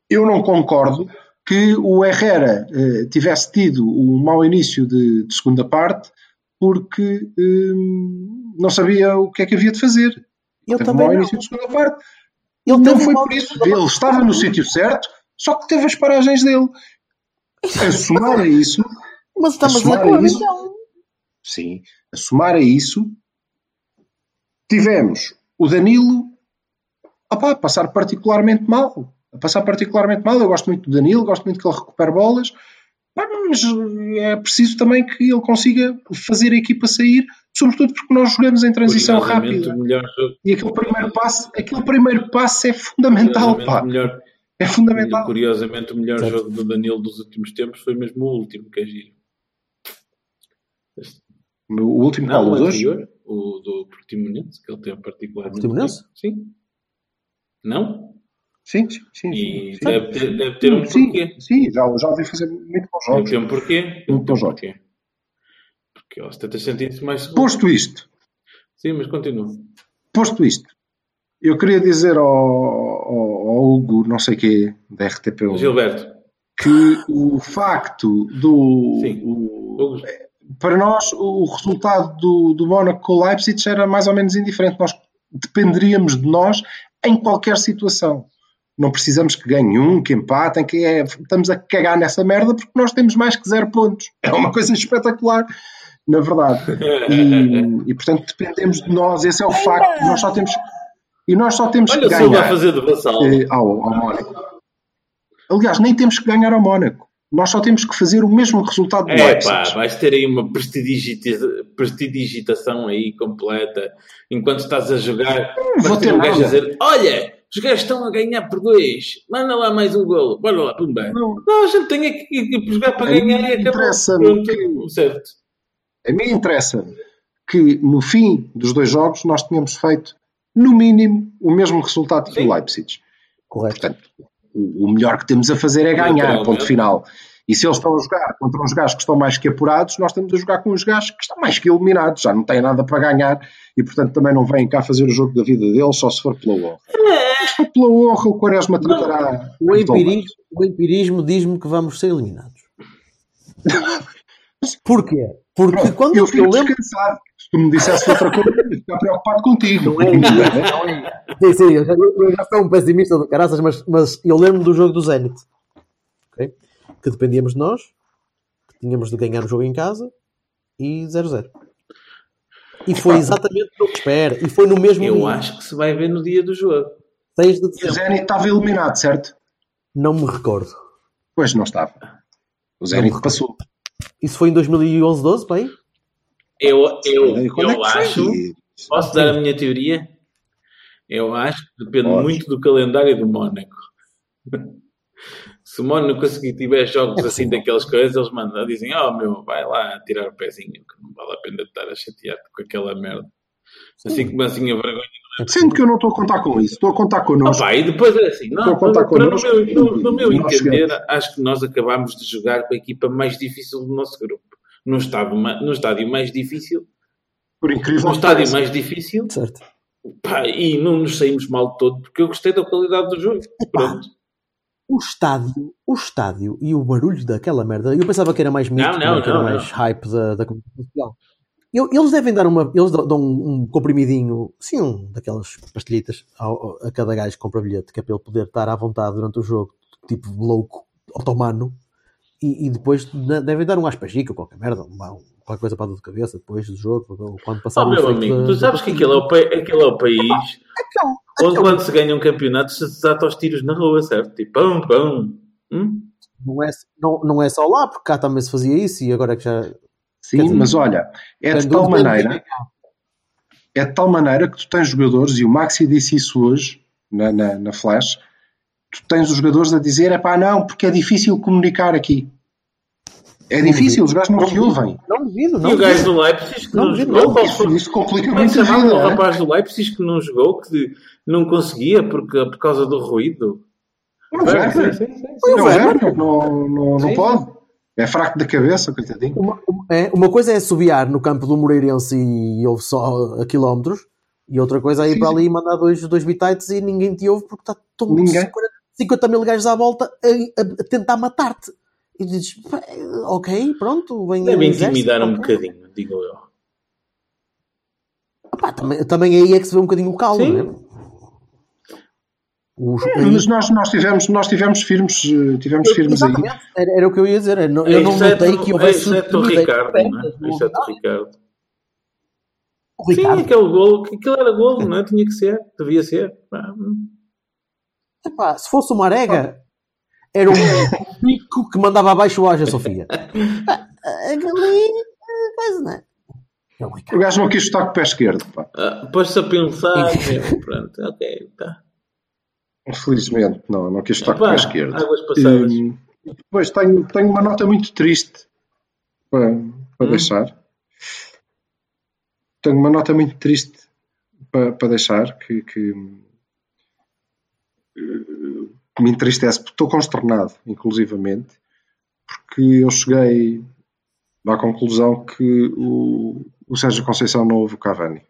Eu não concordo que o Herrera eh, tivesse tido um mau início de, de segunda parte porque hum, não sabia o que é que havia de fazer. Eu Teve um mau não. início de segunda parte. Ele não foi por isso. Ele estava no sítio certo, só que teve as paragens dele. A somar a isso, Mas estamos de Assumar acordo, isso. então. sim, a somar a isso, tivemos o Danilo opá, passar particularmente mal. A passar particularmente mal. Eu gosto muito do Danilo, gosto muito que ele recupere bolas. Mas é preciso também que ele consiga fazer a equipa sair, sobretudo porque nós jogamos em transição rápida. E aquele primeiro passo, aquele primeiro passo é fundamental, curiosamente, pá. o melhor, É fundamental. curiosamente, o melhor Certo. jogo do Danilo dos últimos tempos foi mesmo o último, que é giro. O último Não, qual? Os anterior, o do Portimonense, que ele tem um particular. Portimonense? Sim. Não? Sim, sim, sim. E sim. deve ter, deve ter um sim, porquê. sim, já, já ouvi fazer muito bons Deve jogos. ter um porquê. Deve um bons jogos. porquê. Porque ele 70 centímetros mais seguro. Posto isto, Sim, mas continua. posto isto, eu queria dizer ao, ao, ao Hugo, não sei quê, da RTP1, Gilberto. que o facto do. Sim. o- Hugo, para nós, o resultado do, do Mónaco com o Leipzig era mais ou menos indiferente. Nós dependeríamos de nós em qualquer situação. Não precisamos que ganhe um, que empatem, que é, estamos a cagar nessa merda porque nós temos mais que zero pontos. É uma coisa espetacular, na verdade. E, e, portanto dependemos de nós, esse é o facto. Nós só temos, e nós só temos Olha que o Silva a ganhar fazer de vassal. eh, ao, ao Mónaco. Aliás, nem temos que ganhar ao Mónaco. Nós só temos que fazer o mesmo resultado do É Leipzig. pá, vais ter aí uma prestidigita- prestidigitação aí completa enquanto estás a jogar. vou Vais ter ter um gajo a dizer: Olha, os gajos estão a ganhar por dois, manda lá mais um golo, bora lá, pumba. Não. Não, a gente tem que, jogar para A ganhar e acabou. que- certo. A mim interessa que no fim dos dois jogos nós tenhamos feito, no mínimo, o mesmo resultado que o Leipzig. Correto. Portanto, o melhor que temos a fazer é ganhar, ponto final. E se eles estão a jogar contra uns gajos que estão mais que apurados, nós estamos a jogar com uns gajos que estão mais que eliminados, já não têm nada para ganhar e, portanto, também não vêm cá fazer o jogo da vida deles só se for pela honra. Se for pela honra, o Quaresma tratará. O empirismo, o empirismo diz-me que vamos ser eliminados. Porquê? Porque quando Eu eu, fico lembro. descansado. Se tu me dissesse outra coisa, eu ficava preocupado contigo. Sim, sim, eu já, eu já sou um pessimista do caraças, mas, mas eu lembro do jogo do Zenit. ok? Que dependíamos de nós, que tínhamos de ganhar o jogo em casa e 0-0. E foi exatamente o que espera. E foi no mesmo Eu dia, acho que se vai ver no dia do jogo. 6 de E o. Zenit estava eliminado, certo? Não me recordo. Pois não estava. O Zenit passou. Isso foi em 2011, 12, bem? Eu, eu, E quando é eu acho. Posso dar a minha teoria? Eu acho que depende Pode. muito do calendário do Mónaco. Se o Mónaco conseguir tiver jogos assim daquelas coisas, eles mandam, dizem, oh meu, vai lá tirar o pezinho, que não vale a pena estar a chatear com aquela merda. Assim como assim a vergonha. Sendo que eu não estou a contar com isso, estou a contar connosco. Opa, e depois é assim, não, Estou a contar para no, connosco meu, no, no meu entender, acho que nós acabámos de jogar com a equipa mais difícil do nosso grupo. No estádio, no estádio mais difícil, Por incrível no estádio mais difícil, Certo. Pá, e não nos saímos mal de todo porque eu gostei da qualidade do jogo. Pronto. O estádio, o estádio e o barulho daquela merda, eu pensava que era mais mito, Não, não, que era não, mais hype da, da comunicação social. Eu- eles devem dar uma. Eles dão dão um, comprimidinho, sim, um daquelas pastilhitas ao- a cada gajo que compra bilhete, que é para ele poder estar à vontade durante o jogo, tipo louco, otomano. E, e depois de- devem dar um aspagico ou qualquer merda, uma, qualquer coisa para a dor de cabeça depois do jogo, quando passar Oh, o meu amigo, da- tu sabes que aquele é o, pa- aquele é o país onde quando se ganha um campeonato se desata aos tiros na rua, certo? Tipo, pão, pão. Hum? Não é, não, não é só lá, porque cá também se fazia isso e agora que já. Sim, dizer, mas olha, é de tal maneira, é de tal maneira que tu tens jogadores, e o Maxi disse isso hoje na, na, na Flash, tu tens os jogadores a dizer, é pá, não, porque é difícil comunicar aqui. É difícil, os gajos não te ouvem. Não devido, não E o gajo do Leipzig que Não, não, não, jogou, não, Isso, foi? isso complica é muito a vida. o é? rapaz do Leipzig que não jogou, que não conseguia porque, por causa do ruído? Não, Werner. Sim, sim, sim. O Não. Werner, não, não, não Sim. pode. É fraco da cabeça, coitadinho. Uma, uma- é, uma coisa é subiar no campo do Moreirense e ouve só a quilómetros, e outra coisa é ir Sim, para sim. ali e mandar dois, dois bitites e ninguém te ouve porque está todo Ninguém. 50, 50 mil gajos à volta a, a- a tentar matar-te. E dizes, "Pá, ok, pronto, vem Deve intimidar um ok." bocadinho, digo eu. Pá, também, também aí é que se vê um bocadinho o caldo, Sim. não é? Os, Mas nós, nós, tivemos, nós tivemos firmes, eh, tivemos firmes aí. Exatamente, era, era o que eu ia dizer. Eu não, eu não Exceto- notei que houvesse Exceto o. Ricardo, não é? Exceto o Ricardo. O Sim, Ricardo, aquele golo, aquilo era golo, não é? Tinha que ser, devia ser. Pá, hum. Epá, se fosse uma arega, era um pico que mandava abaixo o Aja Sofia. Eh, coisa, não é? É o gajo não quis estar com o pé esquerdo. Pá. Ah, Pôs-se a pensar, meu, pronto, ok, tá. Infelizmente, não, não quis estar com o pé esquerdo. águas passadas. Hum, depois tenho, tenho uma nota muito triste para, para Hum? deixar. Tenho uma nota muito triste para, para deixar que, que, que me entristece, porque estou consternado, inclusivamente, porque eu cheguei à conclusão que o, o Sérgio Conceição não ouve o Cavani.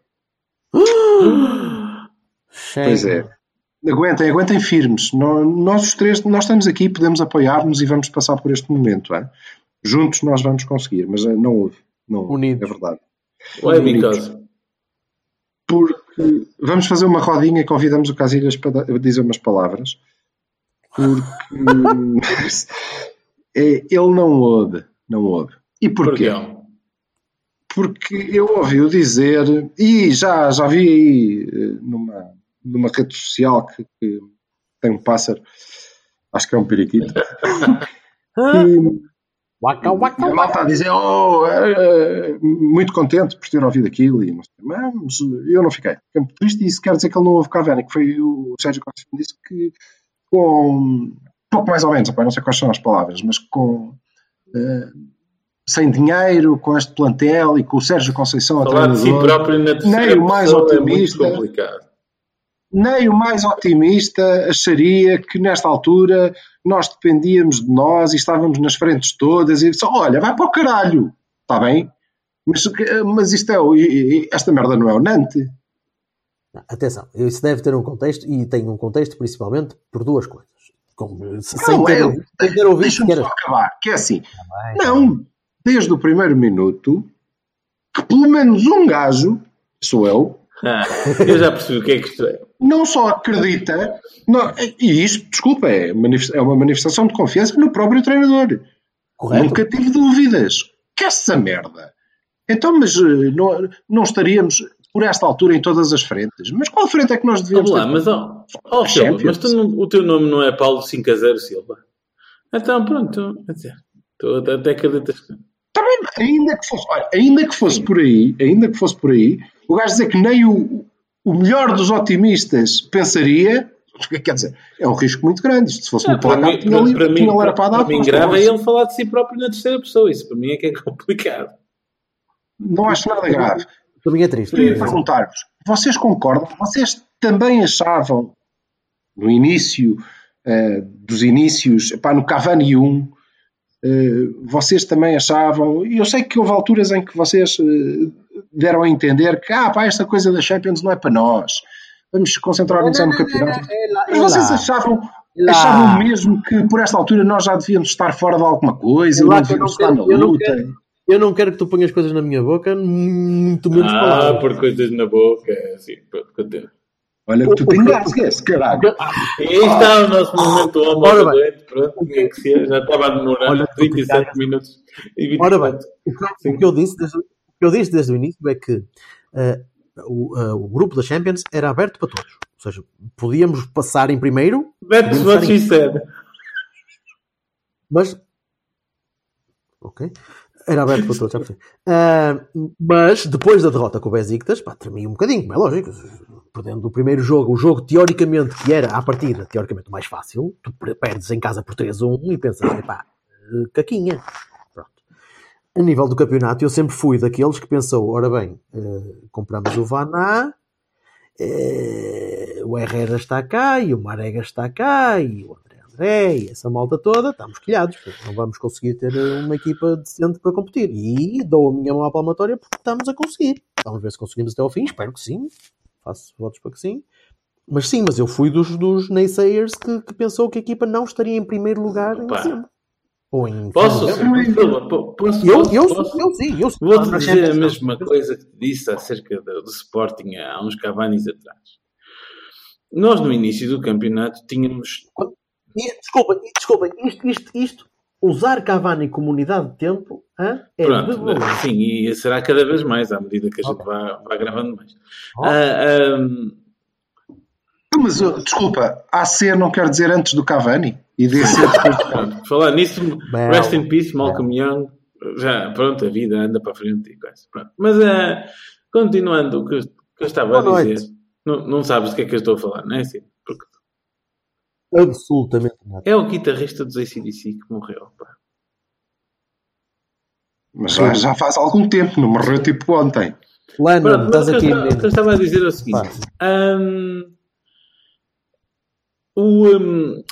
Pois é. Aguentem, aguentem firmes. Nó- Nós os três, nós estamos aqui, podemos apoiar-nos e vamos passar por este momento. É? Juntos nós vamos conseguir, mas eh, não houve. Não houve, Unidos. É verdade. Bonitos. because? Porque vamos fazer uma rodinha e convidamos o Casilhas para dizer umas palavras. Porque é, ele não ouve. Não ouve. E porquê? Porquê? porque eu ouvi-o dizer, e já, já vi aí eh, numa, numa rede social que, que tem um pássaro, acho que é um periquito, que Waka, waka, a malta waka. a dizer, oh, eh, eh, muito contente por ter ouvido aquilo, e não sei, mas eu não fiquei. Fiquei muito triste, e isso quer dizer que ele não ouve Cavani, que foi o Sérgio Costa que disse que com pouco mais ou menos, epá, não sei quais são as palavras, mas com eh, sem dinheiro, com este plantel e com o Sérgio Conceição a Falar de si próprio na terceira nem o mais pessoa é otimista. muito complicado. Nem o mais otimista acharia que nesta altura nós dependíamos de nós e estávamos nas frentes todas e disse, olha, vai para o caralho, está bem? Mas, mas isto é, o- esta merda não é o Nante. Atenção, isso deve ter um contexto e tem um contexto principalmente por duas coisas. Com- sem, Não, ter, é- ouvido- sem ter ouvido Deixa-me só acabar, que é assim, Vai. não, desde o primeiro minuto, que pelo menos um gajo, sou eu, Ah, eu já percebi o que é que isto é. Não só acredita, não, e isto, desculpa, é é uma manifestação de confiança no próprio treinador. Correto? Nunca tive dúvidas. Que essa merda. Então, mas eh, não, não estaríamos por esta altura em todas as frentes. Mas qual frente é que nós devíamos Vamos lá, ter? mas ó, Silva, mas tu não- o teu nome não é Paulo 5 a 0 Silva. Então pronto, tu até até acreditas que. Também, ainda que fosse, olha, ainda que fosse por aí, ainda que fosse por aí, o gajo dizer que nem o, o melhor dos otimistas pensaria, quer dizer, é um risco muito grande. Isto se fosse Ah, um para placar, mim, tinha para, ali- para mim, lá era para dar. para mim grave é não, ele falar de si próprio na terceira pessoa. Isso para mim é que é complicado. Não acho nada grave. Para mim é triste. Queria perguntar-vos, vocês concordam? Vocês também achavam, no início eh, dos inícios, pá, no Cavani 1, eh, vocês também achavam, e eu sei que houve alturas em que vocês eh, deram a entender que, ah, pá, esta coisa da Champions não é para nós, vamos concentrar-nos é no campeonato. Mas vocês achavam, lá. achavam mesmo que por esta altura nós já devíamos estar fora de alguma coisa, Eu e lá não devíamos estar na quero- eu não luta? quero- Eu não quero que tu ponhas coisas na minha boca, muito menos Ah, palavras. por coisas na boca. é Assim, pronto, continua. Olha que tu te engasgas, caralho. E aí está o nosso momento Ora homem bem. doente. pronto, tinha que ser. Já estava a demorar Olha, 37 minutos e 24. Ora bem, o que, eu- o que eu disse eu disse desde o início é que eh, o, eh, o grupo da Champions era aberto para todos. Ou seja, podíamos passar em primeiro, That's what she said. mas. Ok. Era aberto para todos, já percebi. Ah, mas depois da derrota com o Besiktas, pá, tremi um bocadinho, como é lógico. Perdendo o primeiro jogo, o jogo teoricamente que era à partida, teoricamente o mais fácil, tu per- perdes em casa por 3-1 e pensas, eh, caquinha. A nível do campeonato, eu sempre fui daqueles que pensou, ora bem, eh, compramos o Vaná, eh, o Herrera está cá, e o Marega está cá, e o André André, e essa malta toda, estamos quilhados, não vamos conseguir ter uma equipa decente para competir. E dou a minha mão à palmatória porque estamos a conseguir. Vamos ver se conseguimos até ao fim, espero que sim. Faço votos para que sim. Mas sim, mas eu fui dos, dos naysayers que, que pensou que a equipa não estaria em primeiro lugar em Pá. dezembro. Ou em Posso, fevereiro. Silva, po- posso, Eu, posso, eu, posso? eu sim, eu sim. Vou-te Na dizer a mesma coisa que te disse acerca do, do Sporting há uns cavanis atrás. Nós, no início do campeonato, tínhamos. Desculpem, desculpem, isto, isto, isto, usar Cavani como unidade de tempo hã, é Pronto, sim, e será cada vez mais à medida que a gente vai, vai gravando mais. Ok. Ah, ahm, Mas, uh, desculpa, AC não quer dizer antes do Cavani? E DC depois do Cavani. falar nisso, Belo. rest in peace, Malcolm Young. Já, pronto, a vida anda para frente e coisa. Pronto. Mas, ah, continuando o que, eu- que eu estava Boa a dizer, não, não sabes do que é que eu estou a falar, não é assim? Porque Absolutamente nada. é o guitarrista dos ACDC que morreu. Pá. Mas já, já faz algum tempo, não morreu tipo ontem. Lennon, Pronto, mas estás eu aqui, estava- o que eu menino. estava a dizer é o seguinte: o, hum,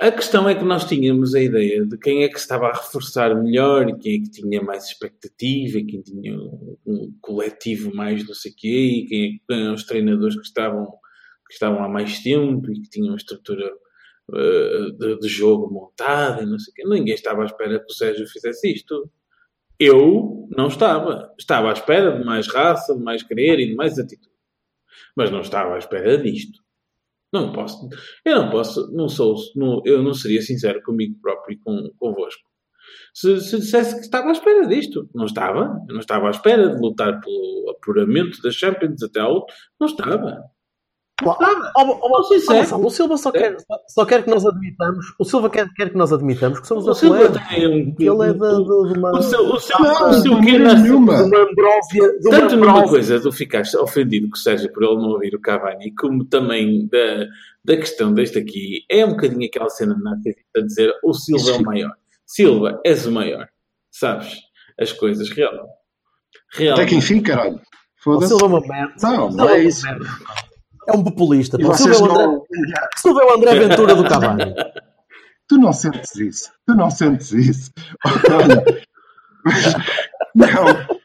a questão é que nós tínhamos a ideia de quem é que estava a reforçar melhor e quem é que tinha mais expectativa quem tinha um, um coletivo mais não sei o quê e quem é que eram os treinadores que estavam, que estavam há mais tempo e que tinham uma estrutura uh, de, de jogo montada e não sei o quê. Ninguém estava à espera que o Sérgio fizesse isto. Eu não estava. Estava à espera de mais raça, de mais querer e de mais atitude. Mas não estava à espera disto. Não posso. Eu não posso. Não sou. Não, eu não seria sincero comigo próprio e com, convosco. Se, se dissesse que estava à espera disto. Não estava. Eu não estava à espera de lutar pelo apuramento das Champions até ao outro. Não estava. Gonçalo, o Silva só quer, só quer que nós admitamos. O Silva quer, quer que nós admitamos que somos O Silva tem um. Que ele é de, uma. O maneira nasce- nenhuma. de uma. De uma Tanto numa coisa do ficaste ofendido o Sérgio por ele não ouvir o Cavani, como também da, da questão deste aqui, é um bocadinho aquela cena de narcisista a dizer o Silva é o maior. Silva, és o maior. Sabes? As coisas real. Real. Até que enfim, caralho. O. Silva é uma merda. Não, não Silva é uma isso. É um populista. E é o André, não. o Silva é o André Ventura do Cavani. Tu não sentes isso. Tu não sentes isso. Olha. Não.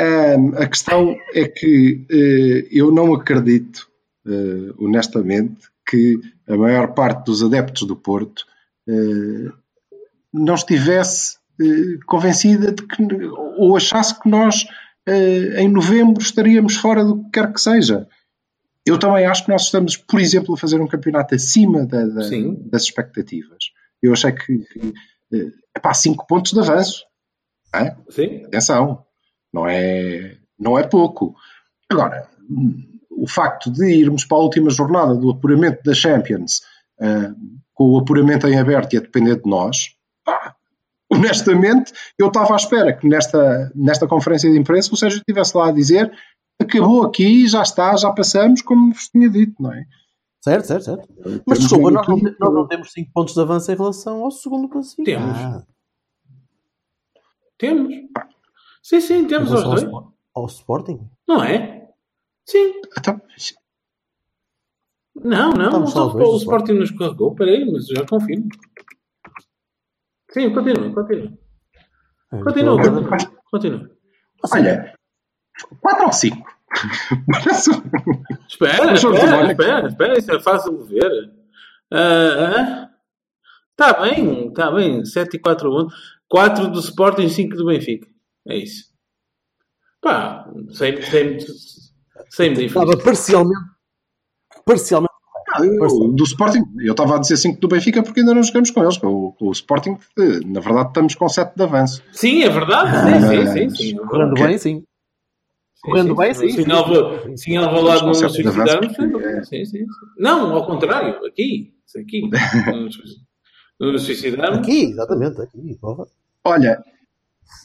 Ahm, a questão é que eh, eu não acredito, eh, honestamente, que a maior parte dos adeptos do Porto eh, não estivesse convencida de que, ou achasse que nós em novembro estaríamos fora do que quer que seja. Eu também acho que nós estamos, por exemplo, a fazer um campeonato acima da- da- das expectativas. Eu achei que, que eh, epá, 5 pontos de avanço. Hã? Sim? Atenção, não é, não é pouco. Agora, o facto de irmos para a última jornada do apuramento da Champions, ah, com o apuramento em aberto e a depender de nós, honestamente, eu estava à espera que nesta, nesta conferência de imprensa o Sérgio estivesse lá a dizer acabou aqui, já está, já passamos, como vos tinha dito, não é? Certo, certo, certo. Temos Mas desculpa, nós não, nós não temos 5 pontos de avanço em relação ao segundo classificado. Temos. Sim, sim, Em temos aos ao, dois. Sport- ao Sporting? Não é? Sim. Então, Não, não. Estamos o, só Sporting nos carregou. Espera aí, mas eu já confirmo. Sim, continua, continua. É, Continua, então, continua. continua. olha, 4 ou 5? Espera, espera, espera, espera, isso é fácil de ver. Está bem, está bem. 7 e 4 1. 4 do Sporting, 5 do Benfica. É isso. Pá, sem, sem, sem Estava parcialmente. Parcialmente. Eu- do Sporting, eu estava a dizer 5 do Benfica porque ainda não jogamos com eles. Com o, com o Sporting, na verdade, estamos com 7 de avanço. Sim, é verdade. Sim, sim, sim. sim. Correndo bem, sim. Correndo bem, sim. Alva- sim, Alvalade não nos é- Sim, sim. Não, ao contrário. Aqui. Aqui. Não nos suici- Não nos suicidarmos. Aqui, exatamente, aqui. Olha,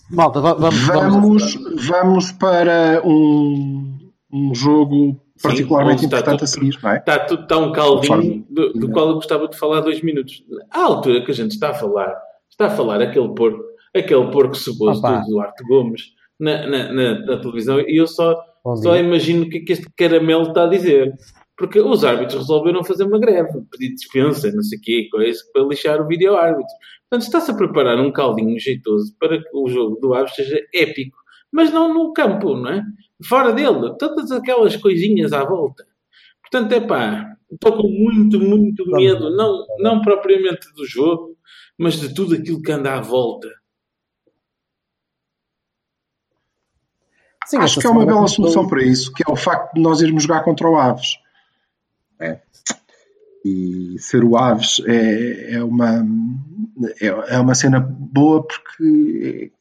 Malta, va- vamos, vamos, vamos para um, um jogo particularmente onde está importante a tudo- seguir, não é? Está tudo tão caldinho do, do qual eu gostava de falar dois minutos. À altura que a gente está a falar, está a falar aquele porco, aquele porco ceboso Opa. do Duarte Gomes na, na, na- na televisão e eu só, Bom só dia. imagino o que é que este caramelo está a dizer. Porque os árbitros resolveram fazer uma greve, pedir dispensa, não sei o quê, coisa, para lixar o vídeo árbitro. Portanto, está-se a preparar um caldinho jeitoso para que o jogo do Aves seja épico. Mas não no campo, não é? Fora dele. Todas aquelas coisinhas à volta. Portanto, é pá, estou com muito, muito medo. Não, não propriamente do jogo, mas de tudo aquilo que anda à volta. Sim, Acho que é uma bela solução para isso, que é o facto de nós irmos jogar contra o Aves. É. E ser o Aves é, é uma é, é uma cena boa porque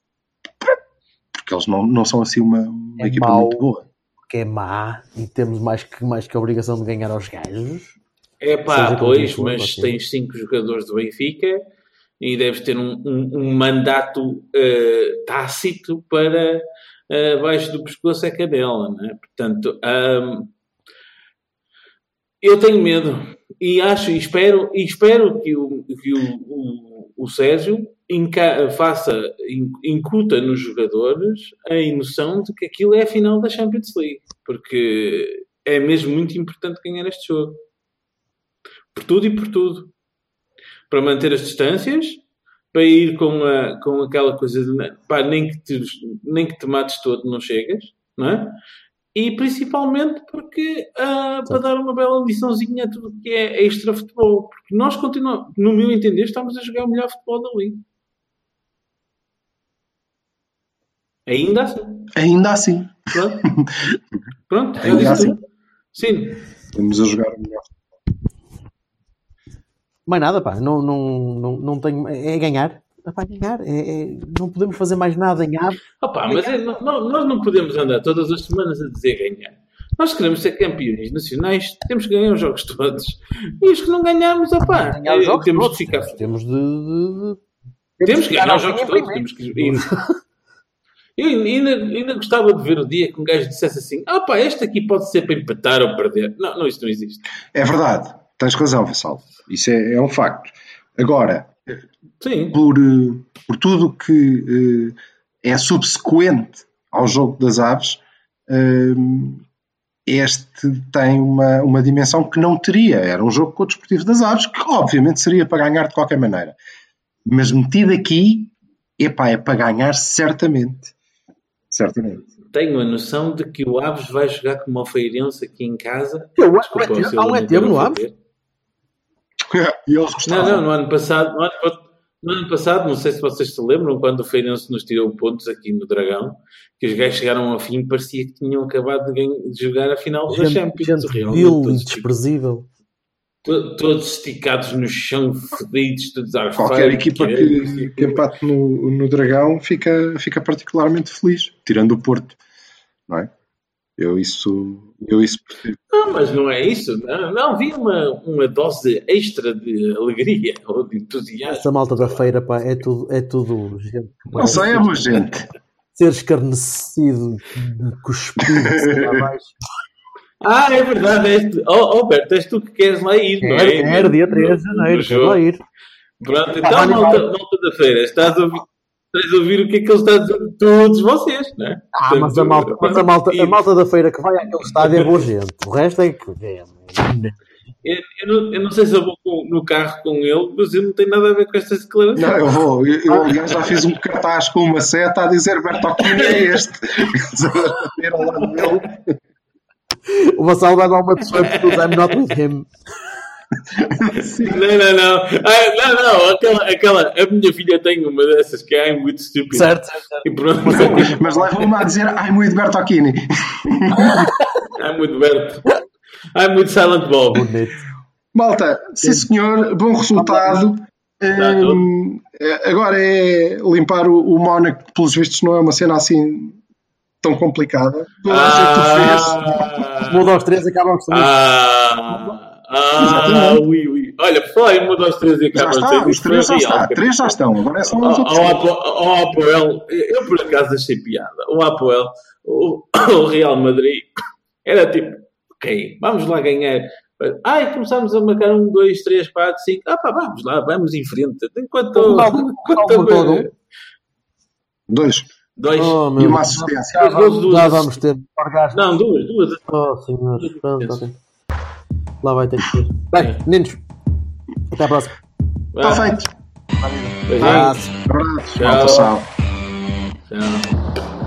porque eles não, não são assim uma, uma É equipa mau. muito boa. que é má e temos mais que, mais que a obrigação de ganhar aos gajos. É pá, pois, for, mas ok. tens cinco jogadores do Benfica e deves ter um, um- um mandato eh, tácito para eh, abaixo do pescoço é cadela, não é? Portanto, ahm, eu tenho medo e acho e espero, e espero que o, que o, o, o Sérgio faça, in- incuta nos jogadores a noção de que aquilo é a final da Champions League, porque é mesmo muito importante ganhar este jogo por tudo e por tudo. Para manter as distâncias, para ir com, a, com aquela coisa de pá, nem, que te, nem que te mates todo, não chegas, não é? E principalmente porque ah, para dar uma bela liçãozinha a tudo que é extra futebol. Porque nós continuamos, no meu entender, estamos a jogar o melhor futebol da Liga. Ainda assim. Ainda assim, Pronto. Pronto, Ainda assim. tudo. Sim, estamos a jogar melhor. Mais nada, pá, não, não, não, não tenho. É ganhar. É pá, ganhar. É, é- não podemos fazer mais nada em ave. Opa, mas é- não- não- nós não podemos andar todas as semanas a dizer ganhar. Nós queremos ser campeões nacionais, temos que ganhar os jogos todos. E os que não ganhamos, opá, Ganhar os eh, jogos temos todos. de ficar. Temos de. de- de- Temos que ficar ganhar os jogos todos. primeiro. Temos que... Eu ainda, ainda gostava de ver o dia que um gajo dissesse assim: ah pá, este aqui pode ser para empatar ou perder. Não, não, isso não existe. É verdade, tens razão, Vassal. Isso é, é um facto. Agora, Sim, por, eh, por tudo que eh, é subsequente ao jogo das aves, eh, este tem uma, uma dimensão que não teria. Era um jogo com o Desportivo das Aves, que obviamente seria para ganhar de qualquer maneira. Mas metido aqui, epá, é para ganhar certamente. Certamente. tenho a noção de que o Aves vai jogar como o Feirense aqui em casa. Eu- Desculpa, um se eu ET- Há um não ET quero no. Aves? E eles Não, gostavam. não, no ano passado, no ano, no ano passado, não sei se vocês se lembram, quando o Feirense nos tirou pontos aqui no Dragão, que os gajos chegaram ao fim e parecia que tinham acabado de, ganhar- de jogar a final da Gente, Champions. gente realmente, vil desprezível. To- todos esticados no chão, fedidos, todos à Qualquer feira, equipa é- que, que empate no, no Dragão fica, fica particularmente feliz, tirando o Porto. Não é? Eu isso, eu isso percebo. Não, mas não é isso. Não, não havia uma, uma dose extra de alegria ou de entusiasmo. Essa malta da feira, pá, é tudo, é tudo gente. que Não sei, é boa gente. Ser escarnecido, cuspido, lá abaixo. Ah, é verdade. És tu. Oh, oh, Berto, és tu que queres lá ir, não Era, é? era dia 3 de janeiro, quero lá ir. Pronto, Ah, então, vale, malta, malta da feira, estás a, ouvir, estás a ouvir o que é que ele está a dizer de todos vocês, não é? Ah, mas a malta, mas a malta, a malta da feira que vai àquele estádio é boa gente. O resto é que. é- Eu, eu não, eu não sei se eu vou com- no carro com ele, mas eu não tenho nada a ver com estas declarações. Não, eu vou. Eu, eu, aliás, já fiz um cartaz com uma seta a dizer Bertocchini é este. O Vassal vai dar uma pessoa porque I'm not with him. Não, não, não. Ah, não, não. Aquela, aquela, a minha filha tem uma dessas que é muito estúpida. Certo, certo, certo. E pronto. Mas leva-me a dizer ai muito Bertocchini. Ai, muito Berto. Ai, muito Silent Bob. Bonito. Malta, sim senhor, bom resultado. Hum, agora é limpar o, o Mónaco, que pelos vistos não é uma cena assim tão complicada. Toda a gente o fez. Ah, Um, dois, três, acabamos também. ah, ah, Exatamente. ui, ui. Olha, por falar em uma, dois, três e acaba está, ser os três já está, três já estão, agora é só os Ao outros. ao Apo- ao Apoel, eu por acaso achei piada. O Apoel, o, o Real Madrid, era tipo, ok, vamos lá ganhar. Ai, começámos a marcar um, dois, três, quatro, cinco. Ah, pá, vamos lá, vamos em frente. Enquanto. O Ronaldo- enquanto Ronaldo marcou algum? Dois. Dois. Oh, E uma assistência. Duas Já assistências. vamos ter. Não, duas, duas. Oh, senhor. Pronto, ok. Lá vai ter que ser. Bem, meninos. Até à próxima. Está feito. Abraço. Abraço. Tchau. Tchau.